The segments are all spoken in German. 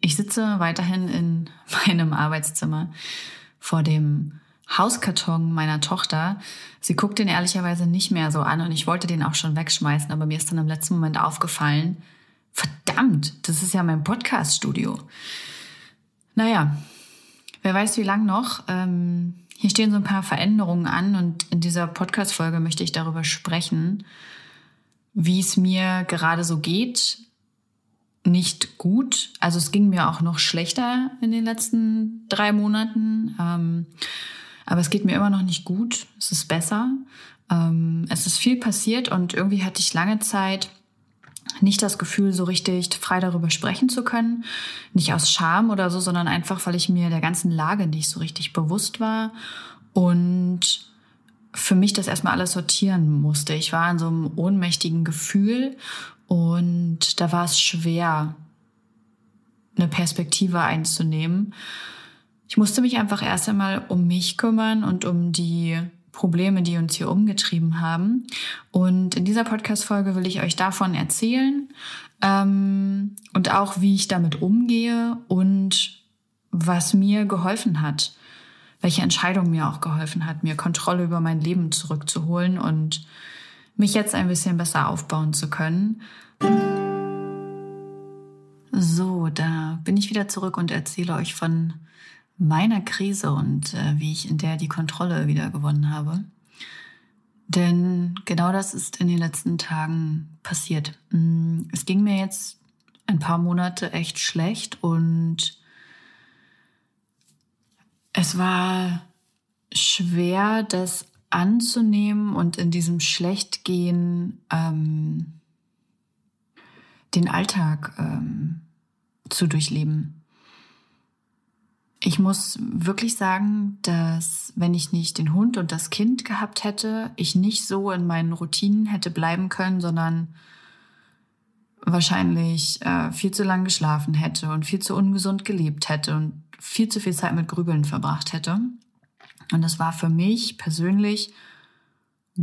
ich sitze weiterhin in meinem Arbeitszimmer vor dem Hauskarton meiner Tochter. Sie guckt den ehrlicherweise nicht mehr so an und ich wollte den auch schon wegschmeißen, aber mir ist dann im letzten Moment aufgefallen, verdammt, das ist ja mein Podcast-Studio. Naja, wer weiß wie lang noch. Ähm, hier stehen so ein paar Veränderungen an und in dieser Podcast-Folge möchte ich darüber sprechen, wie es mir gerade so geht. Nicht gut. Also es ging mir auch noch schlechter in den letzten drei Monaten. Ähm, aber es geht mir immer noch nicht gut. Es ist besser. Ähm, es ist viel passiert und irgendwie hatte ich lange Zeit nicht das Gefühl, so richtig frei darüber sprechen zu können. Nicht aus Scham oder so, sondern einfach, weil ich mir der ganzen Lage nicht so richtig bewusst war und für mich das erstmal alles sortieren musste. Ich war in so einem ohnmächtigen Gefühl und da war es schwer, eine Perspektive einzunehmen. Ich musste mich einfach erst einmal um mich kümmern und um die Probleme, die uns hier umgetrieben haben. Und in dieser Podcast-Folge will ich euch davon erzählen ähm, und auch, wie ich damit umgehe und was mir geholfen hat, welche Entscheidung mir auch geholfen hat, mir Kontrolle über mein Leben zurückzuholen und mich jetzt ein bisschen besser aufbauen zu können. So, da bin ich wieder zurück und erzähle euch von meiner Krise und äh, wie ich in der die Kontrolle wieder gewonnen habe. Denn genau das ist in den letzten Tagen passiert. Mm, es ging mir jetzt ein paar Monate echt schlecht und es war schwer, das anzunehmen und in diesem Schlechtgehen ähm, den Alltag ähm, zu durchleben. Ich muss wirklich sagen, dass wenn ich nicht den Hund und das Kind gehabt hätte, ich nicht so in meinen Routinen hätte bleiben können, sondern wahrscheinlich äh, viel zu lang geschlafen hätte und viel zu ungesund gelebt hätte und viel zu viel Zeit mit Grübeln verbracht hätte. Und es war für mich persönlich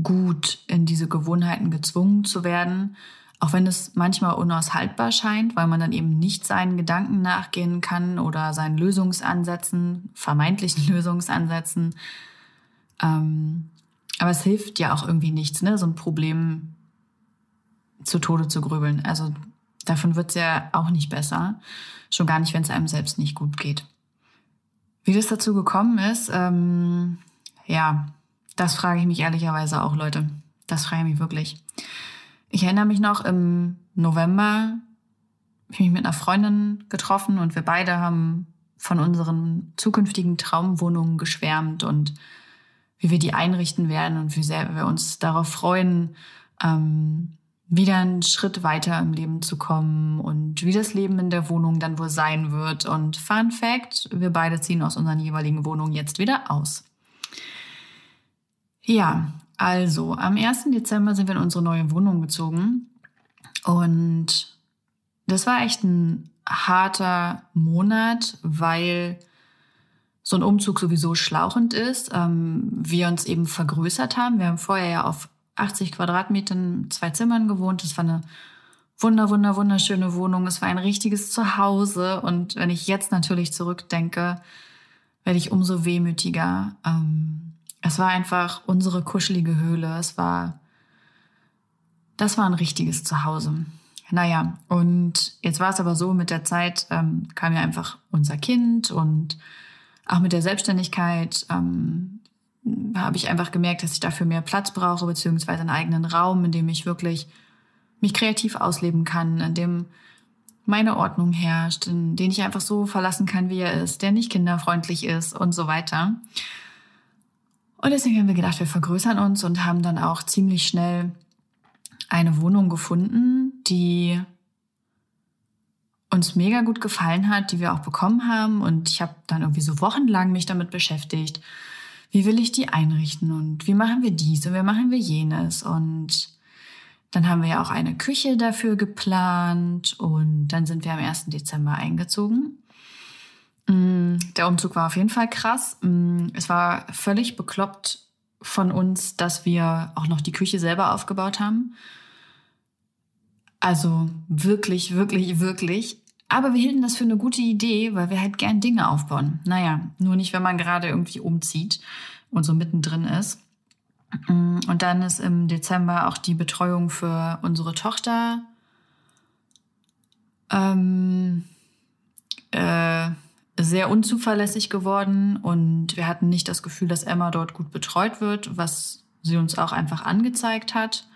gut, in diese Gewohnheiten gezwungen zu werden, auch wenn es manchmal unaushaltbar scheint, weil man dann eben nicht seinen Gedanken nachgehen kann oder seinen Lösungsansätzen, vermeintlichen Lösungsansätzen. Ähm, aber es hilft ja auch irgendwie nichts, ne? so ein Problem zu Tode zu grübeln. Also davon wird es ja auch nicht besser. Schon gar nicht, wenn es einem selbst nicht gut geht. Wie das dazu gekommen ist, ähm, ja, das frage ich mich ehrlicherweise auch, Leute. Das frage ich mich wirklich. Ich erinnere mich noch, im November habe ich mich mit einer Freundin getroffen und wir beide haben von unseren zukünftigen Traumwohnungen geschwärmt und wie wir die einrichten werden und wie sehr wir uns darauf freuen, ähm, wieder einen Schritt weiter im Leben zu kommen und wie das Leben in der Wohnung dann wohl sein wird. Und Fun Fact, wir beide ziehen aus unseren jeweiligen Wohnungen jetzt wieder aus. Ja, also, am 1. Dezember sind wir in unsere neue Wohnung gezogen und das war echt ein harter Monat, weil so ein Umzug sowieso schlauchend ist. Ähm, wir uns eben vergrößert haben. Wir haben vorher ja auf 80 Quadratmetern zwei Zimmern gewohnt. Das war eine wunder, wunder, wunderschöne Wohnung. Es war ein richtiges Zuhause. Und wenn ich jetzt natürlich zurückdenke, werde ich umso wehmütiger. Ähm, es war einfach unsere kuschelige Höhle. Es war, das war ein richtiges Zuhause. Naja, und jetzt war es aber so, mit der Zeit ähm, kam ja einfach unser Kind und auch mit der Selbstständigkeit ähm, habe ich einfach gemerkt, dass ich dafür mehr Platz brauche, beziehungsweise einen eigenen Raum, in dem ich wirklich mich kreativ ausleben kann, in dem meine Ordnung herrscht, in den ich einfach so verlassen kann, wie er ist, der nicht kinderfreundlich ist und so weiter. Und deswegen haben wir gedacht, wir vergrößern uns und haben dann auch ziemlich schnell eine Wohnung gefunden, die uns mega gut gefallen hat, die wir auch bekommen haben. Und ich habe dann irgendwie so wochenlang mich damit beschäftigt. Wie will ich die einrichten und wie machen wir dies und wie machen wir jenes? Und dann haben wir ja auch eine Küche dafür geplant und dann sind wir am 1. Dezember eingezogen. Mm, der Umzug war auf jeden Fall krass. Mm, es war völlig bekloppt von uns, dass wir auch noch die Küche selber aufgebaut haben. Also wirklich, wirklich, wirklich. Aber wir hielten das für eine gute Idee, weil wir halt gern Dinge aufbauen. Naja, nur nicht, wenn man gerade irgendwie umzieht und so mittendrin ist. Mm, und dann ist im Dezember auch die Betreuung für unsere Tochter ähm, äh, sehr unzuverlässig geworden und wir hatten nicht das Gefühl, dass Emma dort gut betreut wird, was sie uns auch einfach angezeigt hat.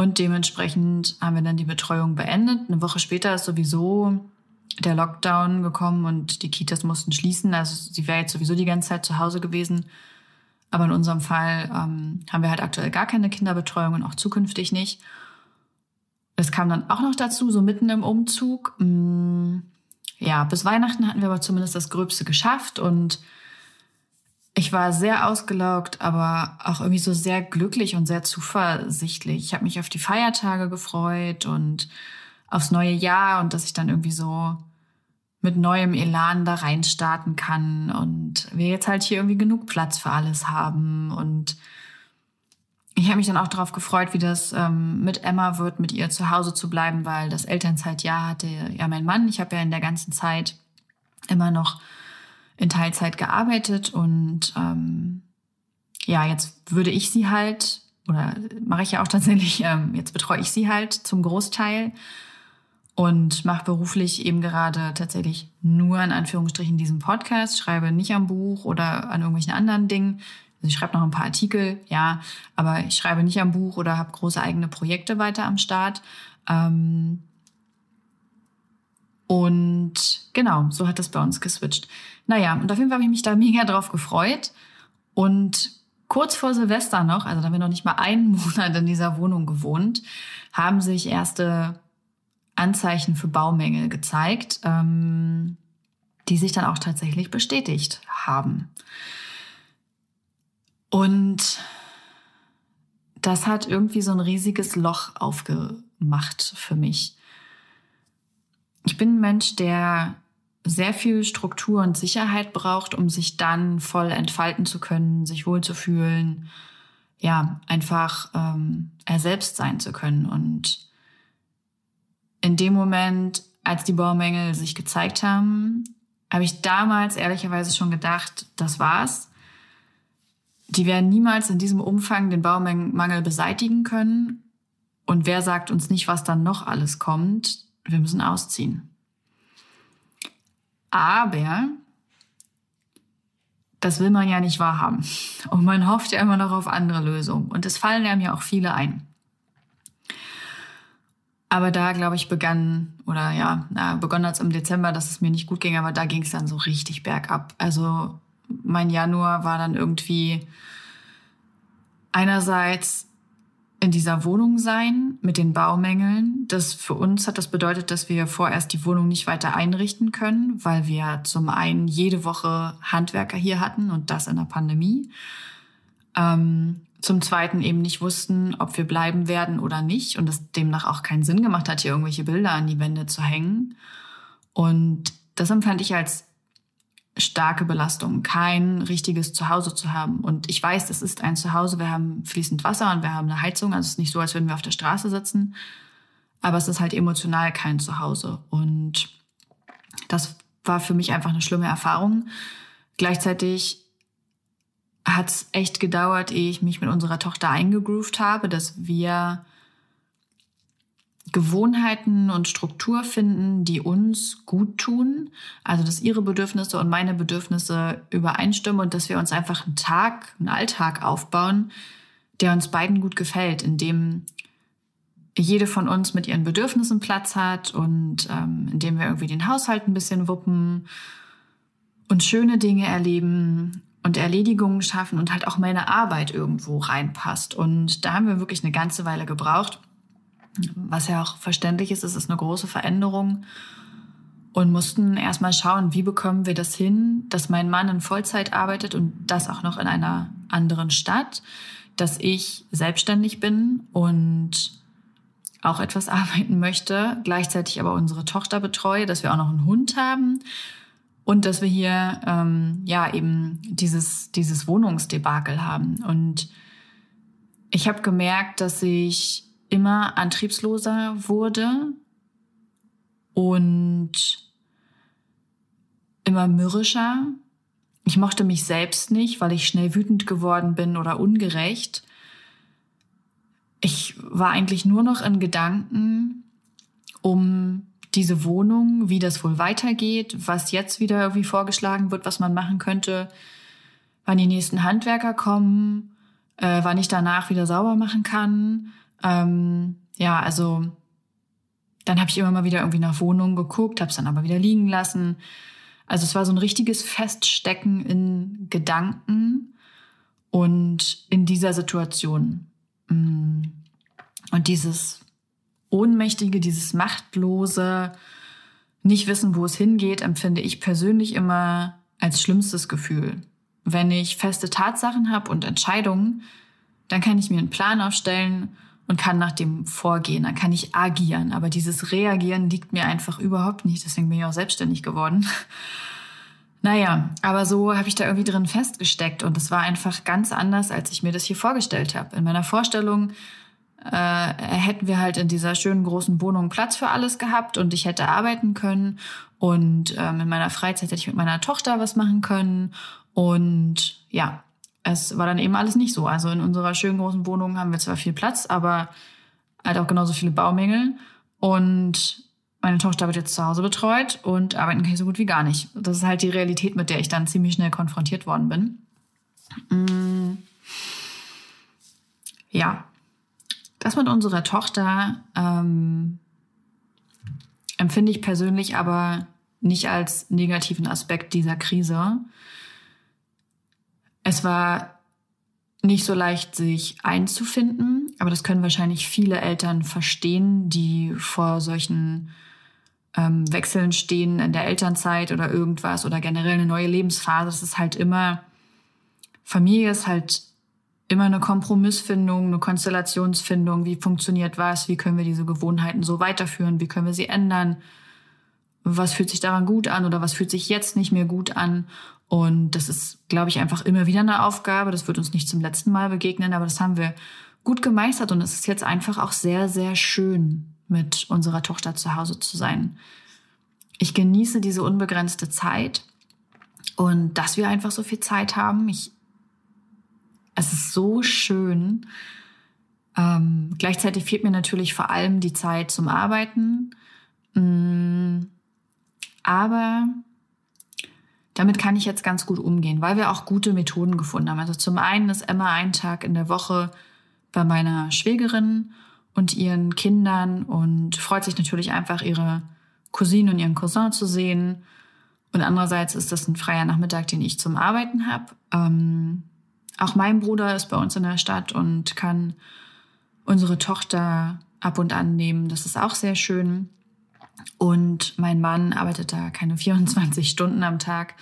Und dementsprechend haben wir dann die Betreuung beendet. Eine Woche später ist sowieso der Lockdown gekommen und die Kitas mussten schließen. Also sie wäre jetzt sowieso die ganze Zeit zu Hause gewesen. Aber in unserem Fall ähm, haben wir halt aktuell gar keine Kinderbetreuung und auch zukünftig nicht. Es kam dann auch noch dazu, so mitten im Umzug. Mh, mm, ja, bis Weihnachten hatten wir aber zumindest das Gröbste geschafft und ich war sehr ausgelaugt, aber auch irgendwie so sehr glücklich und sehr zuversichtlich. Ich habe mich auf die Feiertage gefreut und aufs neue Jahr und dass ich dann irgendwie so mit neuem Elan da reinstarten kann und wir jetzt halt hier irgendwie genug Platz für alles haben und ich habe mich dann auch darauf gefreut, wie das ähm, mit Emma wird, mit ihr zu Hause zu bleiben, weil das Elternzeitjahr hatte ja mein Mann. Ich habe ja in der ganzen Zeit immer noch in Teilzeit gearbeitet und ähm, ja, jetzt würde ich sie halt, oder mache ich ja auch tatsächlich, ähm, jetzt betreue ich sie halt zum Großteil und mache beruflich eben gerade tatsächlich nur in Anführungsstrichen diesen Podcast, schreibe nicht am Buch oder an irgendwelchen anderen Dingen, also ich schreibe noch ein paar Artikel, ja, aber ich schreibe nicht am Buch oder habe große eigene Projekte weiter am Start. Ähm und genau, so hat das bei uns geswitcht. Naja, und auf jeden Fall habe ich mich da mega drauf gefreut. Und kurz vor Silvester noch, also da haben wir noch nicht mal einen Monat in dieser Wohnung gewohnt, haben sich erste Anzeichen für Baumängel gezeigt, ähm, die sich dann auch tatsächlich bestätigt haben. Und das hat irgendwie so ein riesiges Loch aufgemacht für mich. Ich bin ein Mensch, der sehr viel Struktur und Sicherheit braucht, um sich dann voll entfalten zu können, sich wohlzufühlen, ja, einfach ähm, er selbst sein zu können. Und in dem Moment, als die Baumängel sich gezeigt haben, habe ich damals ehrlicherweise schon gedacht, das war's die werden niemals in diesem Umfang den Baumangel beseitigen können. Und wer sagt uns nicht, was dann noch alles kommt? Wir müssen ausziehen. Aber das will man ja nicht wahrhaben. Und man hofft ja immer noch auf andere Lösungen. Und es fallen ja auch viele ein. Aber da, glaube ich, begann, oder ja, na, begonnen hat es im Dezember, dass es mir nicht gut ging, aber da ging es dann so richtig bergab. Also mein Januar war dann irgendwie einerseits in dieser Wohnung sein mit den Baumängeln. Das für uns hat das bedeutet, dass wir vorerst die Wohnung nicht weiter einrichten können, weil wir zum einen jede Woche Handwerker hier hatten und das in der Pandemie. Ähm, zum zweiten eben nicht wussten, ob wir bleiben werden oder nicht und es demnach auch keinen Sinn gemacht hat, hier irgendwelche Bilder an die Wände zu hängen. Und das empfand ich als starke Belastung, kein richtiges Zuhause zu haben. Und ich weiß, das ist ein Zuhause. Wir haben fließend Wasser und wir haben eine Heizung. Also es ist nicht so, als würden wir auf der Straße sitzen. Aber es ist halt emotional kein Zuhause. Und das war für mich einfach eine schlimme Erfahrung. Gleichzeitig hat es echt gedauert, ehe ich mich mit unserer Tochter eingegroovt habe, dass wir Gewohnheiten und Struktur finden, die uns gut tun. Also, dass ihre Bedürfnisse und meine Bedürfnisse übereinstimmen und dass wir uns einfach einen Tag, einen Alltag aufbauen, der uns beiden gut gefällt, in dem jede von uns mit ihren Bedürfnissen Platz hat und ähm, in dem wir irgendwie den Haushalt ein bisschen wuppen und schöne Dinge erleben und Erledigungen schaffen und halt auch meine Arbeit irgendwo reinpasst. Und da haben wir wirklich eine ganze Weile gebraucht Was ja auch verständlich ist, es ist eine große Veränderung. Und mussten erstmal schauen, wie bekommen wir das hin, dass mein Mann in Vollzeit arbeitet und das auch noch in einer anderen Stadt, dass ich selbstständig bin und auch etwas arbeiten möchte, gleichzeitig aber unsere Tochter betreue, dass wir auch noch einen Hund haben und dass wir hier ähm, ja eben dieses dieses Wohnungsdebakel haben. Und ich habe gemerkt, dass ich immer antriebsloser wurde und immer mürrischer. Ich mochte mich selbst nicht, weil ich schnell wütend geworden bin oder ungerecht. Ich war eigentlich nur noch in Gedanken um diese Wohnung, wie das wohl weitergeht, was jetzt wieder irgendwie vorgeschlagen wird, was man machen könnte, wann die nächsten Handwerker kommen, äh, wann ich danach wieder sauber machen kann. Ähm, ja, also dann habe ich immer mal wieder irgendwie nach Wohnungen geguckt, habe es dann aber wieder liegen lassen. Also es war so ein richtiges Feststecken in Gedanken und in dieser Situation. Mm. Und dieses Ohnmächtige, dieses Machtlose, nicht wissen, wo es hingeht, empfinde ich persönlich immer als schlimmstes Gefühl. Wenn ich feste Tatsachen habe und Entscheidungen, dann kann ich mir einen Plan aufstellen und kann nach dem vorgehen, dann kann ich agieren. Aber dieses Reagieren liegt mir einfach überhaupt nicht. Deswegen bin ich auch selbstständig geworden. Naja, aber so habe ich da irgendwie drin festgesteckt und es war einfach ganz anders, als ich mir das hier vorgestellt habe. In meiner Vorstellung äh, hätten wir halt in dieser schönen großen Wohnung Platz für alles gehabt und ich hätte arbeiten können und ähm, in meiner Freizeit hätte ich mit meiner Tochter was machen können und ja, es war dann eben alles nicht so. Also in unserer schönen großen Wohnung haben wir zwar viel Platz, aber halt auch genauso viele Baumängel. Und meine Tochter wird jetzt zu Hause betreut und arbeiten kann ich so gut wie gar nicht. Das ist halt die Realität, mit der ich dann ziemlich schnell konfrontiert worden bin. Mm. Ja, das mit unserer Tochter ähm, empfinde ich persönlich aber nicht als negativen Aspekt dieser Krise, es war nicht so leicht, sich einzufinden, aber das können wahrscheinlich viele Eltern verstehen, die vor solchen ähm, Wechseln stehen in der Elternzeit oder irgendwas oder generell eine neue Lebensphase. Es ist halt immer, Familie ist halt immer eine Kompromissfindung, eine Konstellationsfindung. Wie funktioniert was? Wie können wir diese Gewohnheiten so weiterführen? Wie können wir sie ändern? Was fühlt sich daran gut an oder was fühlt sich jetzt nicht mehr gut an? Und das ist, glaube ich, einfach immer wieder eine Aufgabe. Das wird uns nicht zum letzten Mal begegnen, aber das haben wir gut gemeistert und es ist jetzt einfach auch sehr, sehr schön, mit unserer Tochter zu Hause zu sein. Ich genieße diese unbegrenzte Zeit und dass wir einfach so viel Zeit haben. Ich, es ist so schön. Ähm, gleichzeitig fehlt mir natürlich vor allem die Zeit zum Arbeiten. Mm, aber damit kann ich jetzt ganz gut umgehen, weil wir auch gute Methoden gefunden haben. Also zum einen ist Emma einen Tag in der Woche bei meiner Schwägerin und ihren Kindern und freut sich natürlich einfach, ihre Cousine und ihren Cousin zu sehen. Und andererseits ist das ein freier Nachmittag, den ich zum Arbeiten habe. Ähm, auch mein Bruder ist bei uns in der Stadt und kann unsere Tochter ab und an nehmen. Das ist auch sehr schön. Und mein Mann arbeitet da keine 24 Stunden am Tag.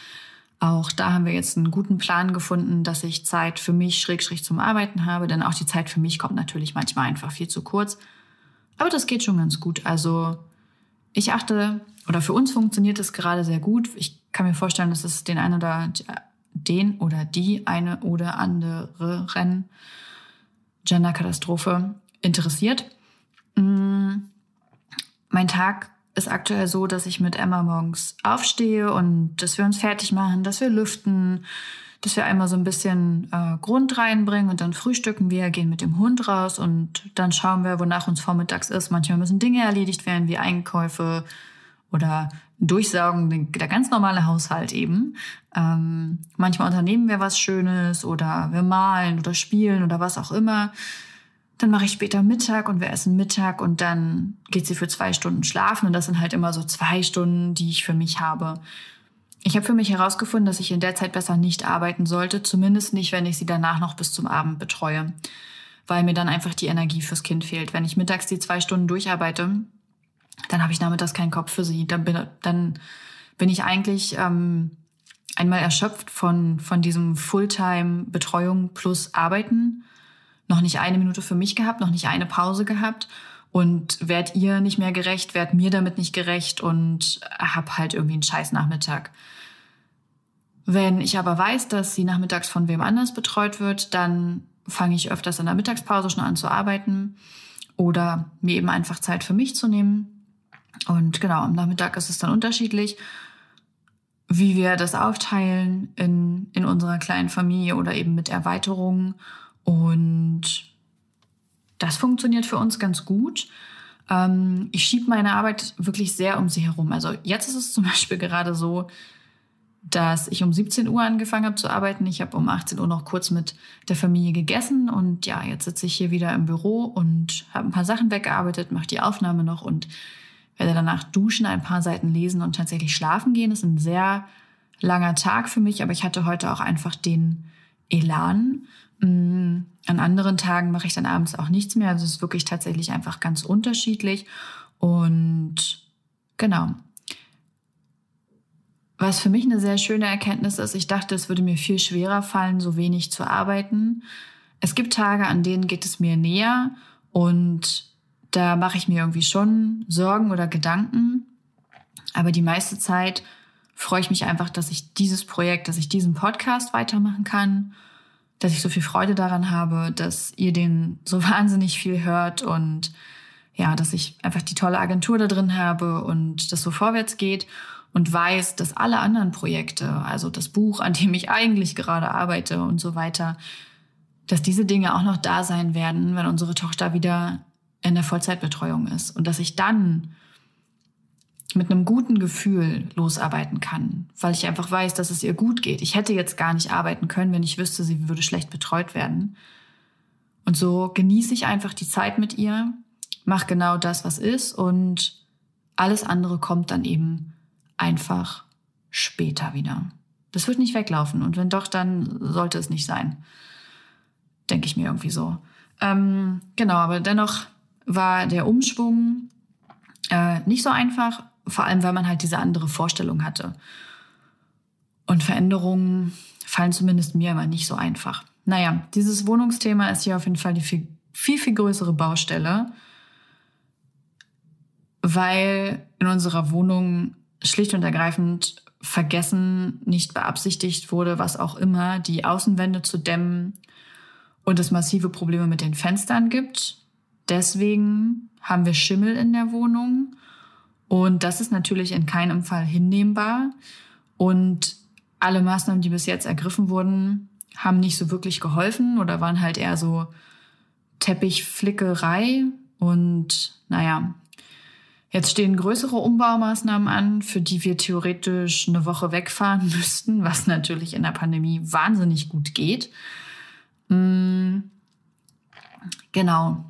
Auch da haben wir jetzt einen guten Plan gefunden, dass ich Zeit für mich schrägstrich zum Arbeiten habe, denn auch die Zeit für mich kommt natürlich manchmal einfach viel zu kurz. Aber das geht schon ganz gut. Also ich achte, oder für uns funktioniert es gerade sehr gut. Ich kann mir vorstellen, dass es den einen oder den oder die eine oder andere Rennen Genderkatastrophe interessiert. Mm, mein Tag ist aktuell so, dass ich mit Emma morgens aufstehe und dass wir uns fertig machen, dass wir lüften, dass wir einmal so ein bisschen äh, Grund reinbringen und dann frühstücken wir, gehen mit dem Hund raus und dann schauen wir, wonach uns vormittags ist. Manchmal müssen Dinge erledigt werden, wie Einkäufe oder Durchsaugen, der ganz normale Haushalt eben. Ähm, manchmal unternehmen wir was Schönes oder wir malen oder spielen oder was auch immer. Dann mache ich später Mittag und wir essen Mittag und dann geht sie für zwei Stunden schlafen und das sind halt immer so zwei Stunden, die ich für mich habe. Ich habe für mich herausgefunden, dass ich in der Zeit besser nicht arbeiten sollte, zumindest nicht, wenn ich sie danach noch bis zum Abend betreue. weil mir dann einfach die Energie fürs Kind fehlt. Wenn ich mittags die zwei Stunden durcharbeite, dann habe ich nachmittags keinen Kopf für sie. Dann bin, dann bin ich eigentlich ähm, einmal erschöpft von, von diesem Fulltime-Betreuung plus Arbeiten. Noch nicht eine Minute für mich gehabt, noch nicht eine Pause gehabt und werd ihr nicht mehr gerecht, werd mir damit nicht gerecht und hab halt irgendwie einen scheiß Nachmittag. Wenn ich aber weiß, dass sie nachmittags von wem anders betreut wird, dann fange ich öfters in der Mittagspause schon an zu arbeiten oder mir eben einfach Zeit für mich zu nehmen. Und genau, am Nachmittag ist es dann unterschiedlich, wie wir das aufteilen in, in unserer kleinen Familie oder eben mit Erweiterungen. Und das funktioniert für uns ganz gut. Ähm, ich schiebe meine Arbeit wirklich sehr um sie herum. Also jetzt ist es zum Beispiel gerade so, dass ich um 17 Uhr angefangen habe zu arbeiten. Ich habe um 18 Uhr noch kurz mit der Familie gegessen und ja, jetzt sitze ich hier wieder im Büro und habe ein paar Sachen weggearbeitet, mache die Aufnahme noch und werde danach duschen, ein paar Seiten lesen und tatsächlich schlafen gehen. Das ist ein sehr langer Tag für mich, aber ich hatte heute auch einfach den Elan. Mm, an anderen Tagen mache ich dann abends auch nichts mehr. Also es ist wirklich tatsächlich einfach ganz unterschiedlich. Und genau, was für mich eine sehr schöne Erkenntnis ist, ich dachte, es würde mir viel schwerer fallen, so wenig zu arbeiten. Es gibt Tage, an denen geht es mir näher und da mache ich mir irgendwie schon Sorgen oder Gedanken. Aber die meiste Zeit freue ich mich einfach, dass ich dieses Projekt, dass ich diesen Podcast weitermachen kann, dass ich so viel Freude daran habe, dass ihr den so wahnsinnig viel hört und ja, dass ich einfach die tolle Agentur da drin habe und das so vorwärts geht und weiß, dass alle anderen Projekte, also das Buch, an dem ich eigentlich gerade arbeite und so weiter, dass diese Dinge auch noch da sein werden, wenn unsere Tochter wieder in der Vollzeitbetreuung ist. Und dass ich dann mit einem guten Gefühl losarbeiten kann, weil ich einfach weiß, dass es ihr gut geht. Ich hätte jetzt gar nicht arbeiten können, wenn ich wüsste, sie würde schlecht betreut werden. Und so genieße ich einfach die Zeit mit ihr, mache genau das, was ist und alles andere kommt dann eben einfach später wieder. Das wird nicht weglaufen. Und wenn doch, dann sollte es nicht sein. Denke ich mir irgendwie so. Ähm, genau, aber dennoch war der Umschwung äh, nicht so einfach, vor allem weil man halt diese andere Vorstellung hatte. Und Veränderungen fallen zumindest mir immer nicht so einfach. Naja, dieses Wohnungsthema ist hier auf jeden Fall die viel, viel, viel größere Baustelle, weil in unserer Wohnung schlicht und ergreifend vergessen, nicht beabsichtigt wurde, was auch immer, die Außenwände zu dämmen und es massive Probleme mit den Fenstern gibt. Deswegen haben wir Schimmel in der Wohnung und das ist natürlich in keinem Fall hinnehmbar und alle Maßnahmen, die bis jetzt ergriffen wurden, haben nicht so wirklich geholfen oder waren halt eher so Teppichflickerei und naja, Jetzt stehen größere Umbaumaßnahmen an, für die wir theoretisch eine Woche wegfahren müssten, was natürlich in der Pandemie wahnsinnig gut geht. Mm, genau.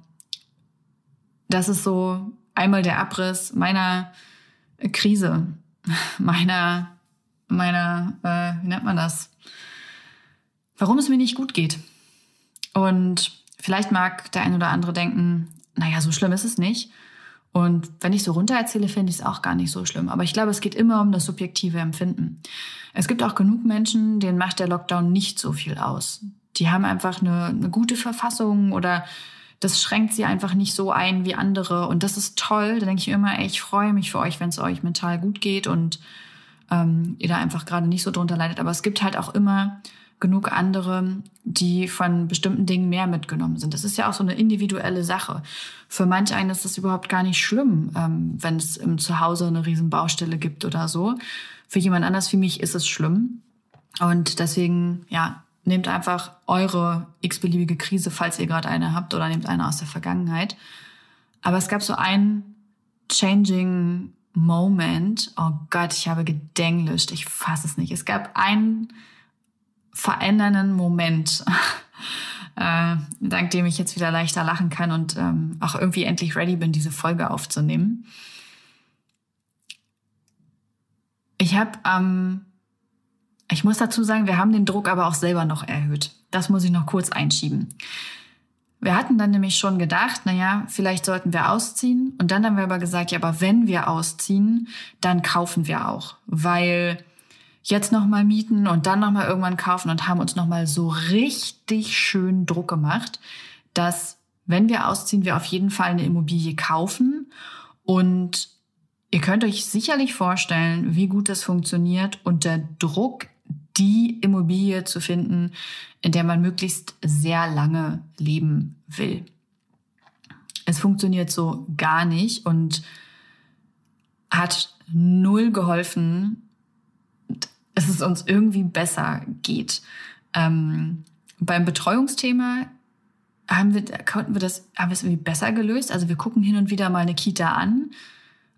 Das ist so einmal der Abriss meiner Krise, meiner, meiner, äh, wie nennt man das? Warum es mir nicht gut geht. Und vielleicht mag der ein oder andere denken, naja, so schlimm ist es nicht. Und wenn ich so runter erzähle, finde ich es auch gar nicht so schlimm. Aber ich glaube, es geht immer um das subjektive Empfinden. Es gibt auch genug Menschen, denen macht der Lockdown nicht so viel aus. Die haben einfach eine, eine gute Verfassung oder das schränkt sie einfach nicht so ein wie andere. Und das ist toll. Da denke ich immer, ey, ich freue mich für euch, wenn es euch mental gut geht und ähm, ihr da einfach gerade nicht so drunter leidet. Aber es gibt halt auch immer genug andere, die von bestimmten Dingen mehr mitgenommen sind. Das ist ja auch so eine individuelle Sache. Für manch einen ist es überhaupt gar nicht schlimm, ähm, wenn es im Zuhause eine riesen Baustelle gibt oder so. Für jemand anders wie mich ist es schlimm. Und deswegen, ja, nehmt einfach eure x-beliebige Krise, falls ihr gerade eine habt, oder nehmt eine aus der Vergangenheit. Aber es gab so einen changing Moment. Oh Gott, ich habe gedenglischt. Ich fasse es nicht. Es gab einen verändernden Moment, äh, dank dem ich jetzt wieder leichter lachen kann und ähm, auch irgendwie endlich ready bin, diese Folge aufzunehmen. Ich habe, ähm, ich muss dazu sagen, wir haben den Druck aber auch selber noch erhöht. Das muss ich noch kurz einschieben. Wir hatten dann nämlich schon gedacht, naja, vielleicht sollten wir ausziehen. Und dann haben wir aber gesagt, ja, aber wenn wir ausziehen, dann kaufen wir auch. Weil jetzt nochmal mieten und dann nochmal irgendwann kaufen und haben uns nochmal so richtig schön Druck gemacht, dass wenn wir ausziehen, wir auf jeden Fall eine Immobilie kaufen. Und ihr könnt euch sicherlich vorstellen, wie gut das funktioniert unter Druck die Immobilie zu finden, in der man möglichst sehr lange leben will. Es funktioniert so gar nicht und hat null geholfen, dass es uns irgendwie besser geht. Ähm, beim Betreuungsthema haben wir, konnten wir das, haben wir es irgendwie besser gelöst. Also wir gucken hin und wieder mal eine Kita an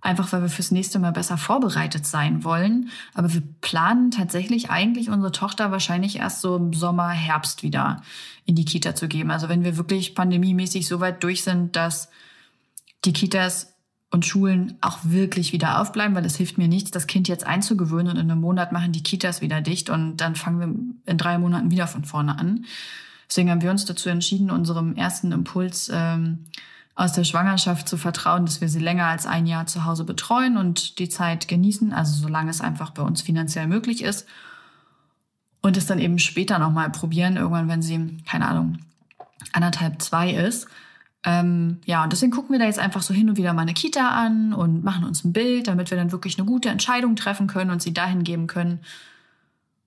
einfach weil wir fürs nächste Mal besser vorbereitet sein wollen. Aber wir planen tatsächlich eigentlich unsere Tochter wahrscheinlich erst so im Sommer, Herbst wieder in die Kita zu geben. Also wenn wir wirklich pandemiemäßig so weit durch sind, dass die Kitas und Schulen auch wirklich wieder aufbleiben, weil es hilft mir nichts, das Kind jetzt einzugewöhnen und in einem Monat machen die Kitas wieder dicht und dann fangen wir in drei Monaten wieder von vorne an. Deswegen haben wir uns dazu entschieden, unserem ersten Impuls ähm, aus der Schwangerschaft zu vertrauen, dass wir sie länger als ein Jahr zu Hause betreuen und die Zeit genießen, also solange es einfach bei uns finanziell möglich ist. Und es dann eben später nochmal probieren, irgendwann, wenn sie, keine Ahnung, anderthalb, zwei ist. Ähm, ja, und deswegen gucken wir da jetzt einfach so hin und wieder mal eine Kita an und machen uns ein Bild, damit wir dann wirklich eine gute Entscheidung treffen können und sie dahin geben können,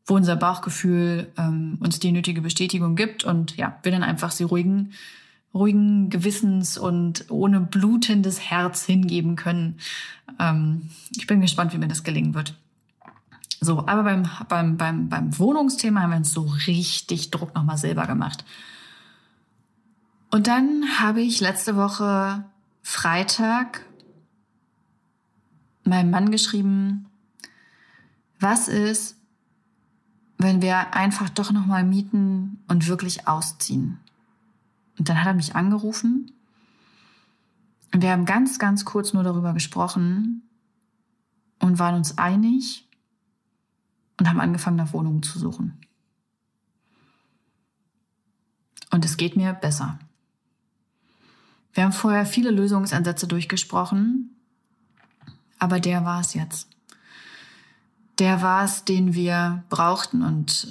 wo unser Bauchgefühl ähm, uns die nötige Bestätigung gibt und ja, wir dann einfach sie ruhigen ruhigen Gewissens und ohne blutendes Herz hingeben können. Ähm, ich bin gespannt, wie mir das gelingen wird. So, aber beim, beim, beim, beim Wohnungsthema haben wir uns so richtig Druck nochmal selber gemacht. Und dann habe ich letzte Woche Freitag meinem Mann geschrieben, was ist, wenn wir einfach doch nochmal mieten und wirklich ausziehen? Und dann hat er mich angerufen und wir haben ganz, ganz kurz nur darüber gesprochen und waren uns einig und haben angefangen, nach Wohnungen zu suchen. Und es geht mir besser. Wir haben vorher viele Lösungsansätze durchgesprochen, aber der war es jetzt. Der war es, den wir brauchten und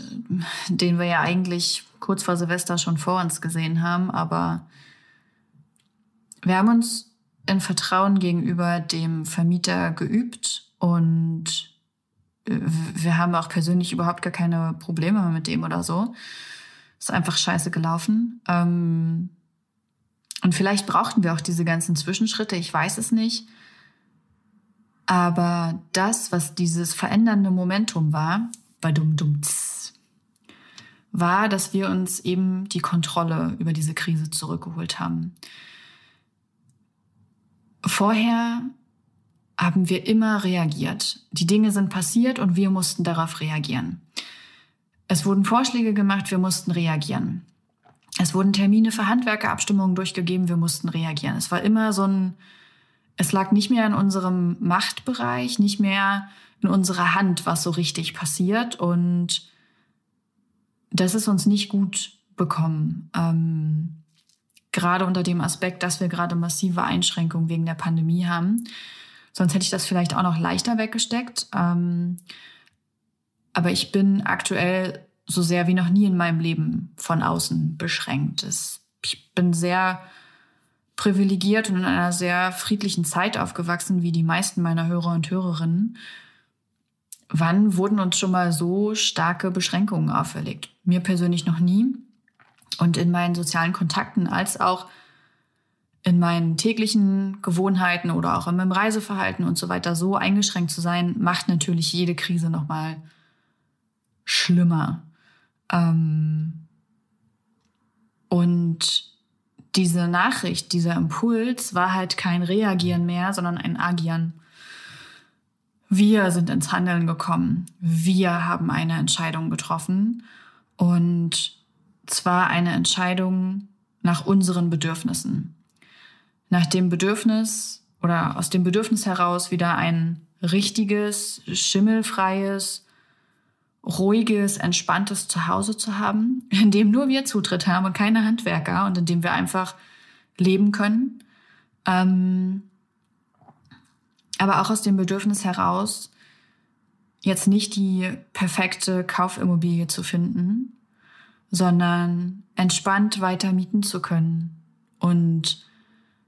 äh, den wir ja eigentlich kurz vor Silvester schon vor uns gesehen haben, aber wir haben uns in Vertrauen gegenüber dem Vermieter geübt und äh, wir haben auch persönlich überhaupt gar keine Probleme mit dem oder so. Ist einfach scheiße gelaufen. Ähm, und vielleicht brauchten wir auch diese ganzen Zwischenschritte, ich weiß es nicht. Aber das, was dieses verändernde Momentum war, bei dumm dumm war, dass wir uns eben die Kontrolle über diese Krise zurückgeholt haben. Vorher haben wir immer reagiert. Die Dinge sind passiert und wir mussten darauf reagieren. Es wurden Vorschläge gemacht, wir mussten reagieren. Es wurden Termine für Handwerkerabstimmungen durchgegeben, wir mussten reagieren. Es war immer so ein, es lag nicht mehr in unserem Machtbereich, nicht mehr in unserer Hand, was so richtig passiert und das ist uns nicht gut bekommen. Ähm, gerade unter dem Aspekt, dass wir gerade massive Einschränkungen wegen der Pandemie haben. Sonst hätte ich das vielleicht auch noch leichter weggesteckt. Ähm, aber ich bin aktuell so sehr wie noch nie in meinem Leben von außen beschränkt. ich bin sehr privilegiert und in einer sehr friedlichen Zeit aufgewachsen, wie die meisten meiner Hörer und Hörerinnen. Wann wurden uns schon mal so starke Beschränkungen auferlegt? Mir persönlich noch nie. Und in meinen sozialen Kontakten als auch in meinen täglichen Gewohnheiten oder auch in meinem Reiseverhalten und so weiter so eingeschränkt zu sein, macht natürlich jede Krise noch mal schlimmer. Ähm und diese Nachricht, dieser Impuls war halt kein Reagieren mehr, sondern ein Agieren. Wir sind ins Handeln gekommen. Wir haben eine Entscheidung getroffen. Und zwar eine Entscheidung nach unseren Bedürfnissen. Nach dem Bedürfnis oder aus dem Bedürfnis heraus wieder ein richtiges, schimmelfreies ruhiges, entspanntes Zuhause zu haben, in dem nur wir Zutritt haben und keine Handwerker und in dem wir einfach leben können. Ähm, aber auch aus dem Bedürfnis heraus, jetzt nicht die perfekte Kaufimmobilie zu finden, sondern entspannt weiter mieten zu können und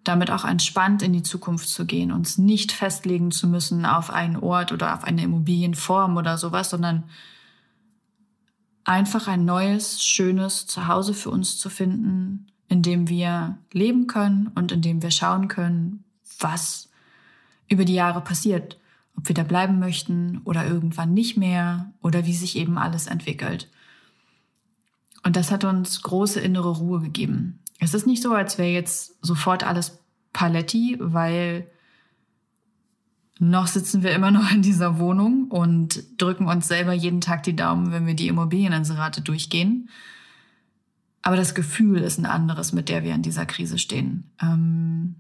damit auch entspannt in die Zukunft zu gehen, uns nicht festlegen zu müssen auf einen Ort oder auf eine Immobilienform oder sowas, sondern einfach ein neues, schönes Zuhause für uns zu finden, in dem wir leben können und in dem wir schauen können, was über die Jahre passiert, ob wir da bleiben möchten oder irgendwann nicht mehr oder wie sich eben alles entwickelt. Und das hat uns große innere Ruhe gegeben. Es ist nicht so, als wäre jetzt sofort alles Paletti, weil noch sitzen wir immer noch in dieser Wohnung und drücken uns selber jeden Tag die Daumen, wenn wir die Immobilieninserate durchgehen. Aber das Gefühl ist ein anderes, mit der wir in dieser Krise stehen. Ähm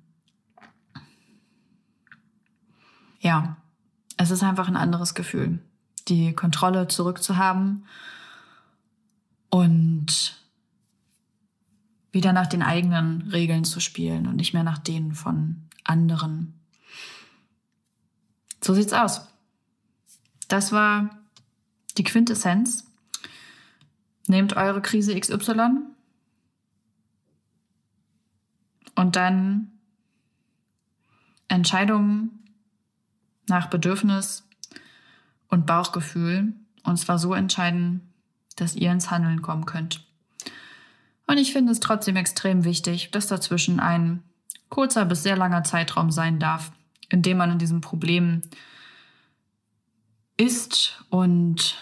ja, es ist einfach ein anderes Gefühl, die Kontrolle zurückzuhaben und wieder nach den eigenen Regeln zu spielen und nicht mehr nach denen von anderen. So sieht's aus. Das war die Quintessenz. Nehmt eure Krise XY und dann Entscheidungen nach Bedürfnis und Bauchgefühl und zwar so entscheiden, dass ihr ins Handeln kommen könnt. Und ich finde es trotzdem extrem wichtig, dass dazwischen ein kurzer bis sehr langer Zeitraum sein darf, in dem man in diesem Problem ist und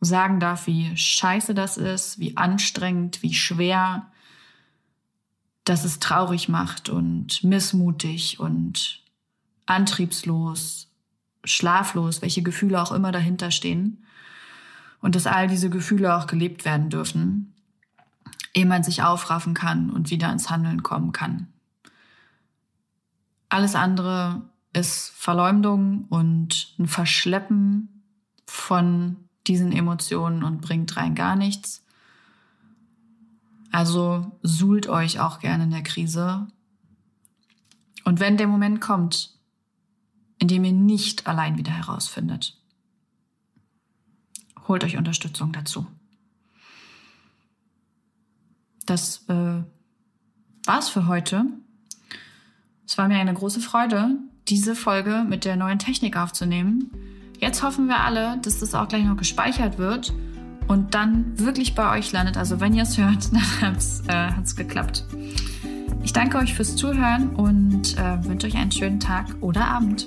sagen darf, wie scheiße das ist, wie anstrengend, wie schwer, dass es traurig macht und missmutig und antriebslos, schlaflos, welche Gefühle auch immer dahinter stehen. Und dass all diese Gefühle auch gelebt werden dürfen ehe man sich aufraffen kann und wieder ins Handeln kommen kann. Alles andere ist Verleumdung und ein Verschleppen von diesen Emotionen und bringt rein gar nichts. Also suhlt euch auch gerne in der Krise. Und wenn der Moment kommt, in dem ihr nicht allein wieder herausfindet, holt euch Unterstützung dazu das äh, war's für heute. Es war mir eine große Freude, diese Folge mit der neuen Technik aufzunehmen. Jetzt hoffen wir alle, dass das auch gleich noch gespeichert wird und dann wirklich bei euch landet. Also wenn ihr es hört, dann hat's, äh, geklappt. Ich danke euch fürs Zuhören und äh, wünsche euch einen schönen Tag oder Abend.